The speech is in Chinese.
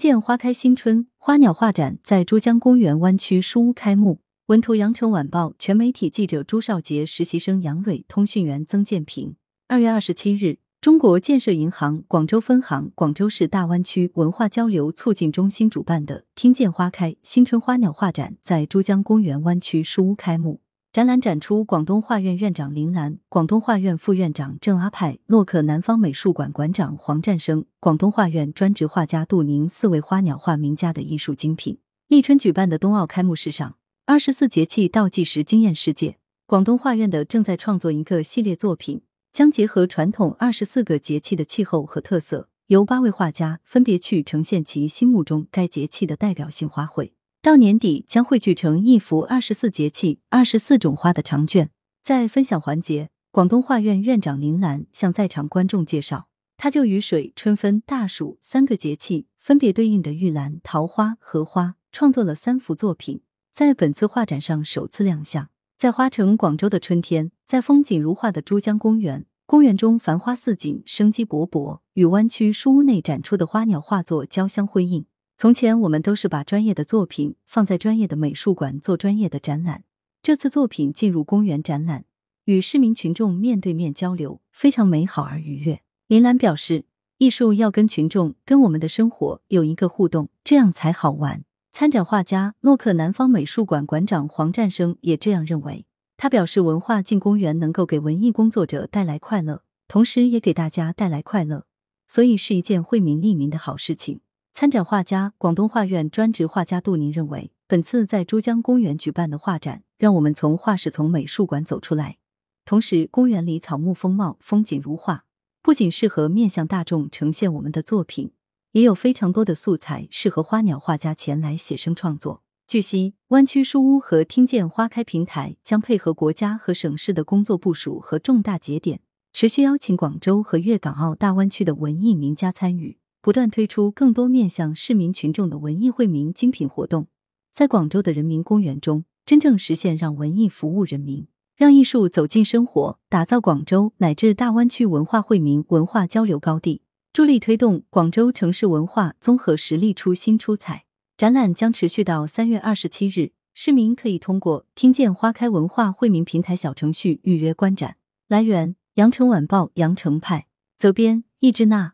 见花开新春，花鸟画展在珠江公园湾区书屋开幕。文图：羊城晚报全媒体记者朱少杰，实习生杨蕊，通讯员曾建平。二月二十七日，中国建设银行广州分行广州市大湾区文化交流促进中心主办的“听见花开新春花鸟画展”在珠江公园湾区书屋开幕。展览展出广东画院院长林兰、广东画院副院长郑阿派、洛克南方美术馆馆长黄占生、广东画院专职画家杜宁四位花鸟画名家的艺术精品。立春举办的冬奥开幕式上，二十四节气倒计时惊艳世界。广东画院的正在创作一个系列作品，将结合传统二十四个节气的气候和特色，由八位画家分别去呈现其心目中该节气的代表性花卉。到年底将汇聚成一幅二十四节气、二十四种花的长卷。在分享环节，广东画院院长林兰向在场观众介绍，他就雨水、春分、大暑三个节气分别对应的玉兰、桃花、荷花，创作了三幅作品，在本次画展上首次亮相。在花城广州的春天，在风景如画的珠江公园，公园中繁花似锦、生机勃勃，与湾区书屋内展出的花鸟画作交相辉映。从前我们都是把专业的作品放在专业的美术馆做专业的展览，这次作品进入公园展览，与市民群众面对面交流，非常美好而愉悦。林兰表示，艺术要跟群众、跟我们的生活有一个互动，这样才好玩。参展画家洛克南方美术馆馆长黄占生也这样认为。他表示，文化进公园能够给文艺工作者带来快乐，同时也给大家带来快乐，所以是一件惠民利民的好事情。参展画家、广东画院专职画家杜宁认为，本次在珠江公园举办的画展，让我们从画室、从美术馆走出来。同时，公园里草木风貌，风景如画，不仅适合面向大众呈现我们的作品，也有非常多的素材适合花鸟画家前来写生创作。据悉，湾区书屋和听见花开平台将配合国家和省市的工作部署和重大节点，持续邀请广州和粤港澳大湾区的文艺名家参与。不断推出更多面向市民群众的文艺惠民精品活动，在广州的人民公园中，真正实现让文艺服务人民，让艺术走进生活，打造广州乃至大湾区文化惠民、文化交流高地，助力推动广州城市文化综合实力出新出彩。展览将持续到三月二十七日，市民可以通过“听见花开”文化惠民平台小程序预约观展。来源：羊城晚报羊城派，责编：易之娜。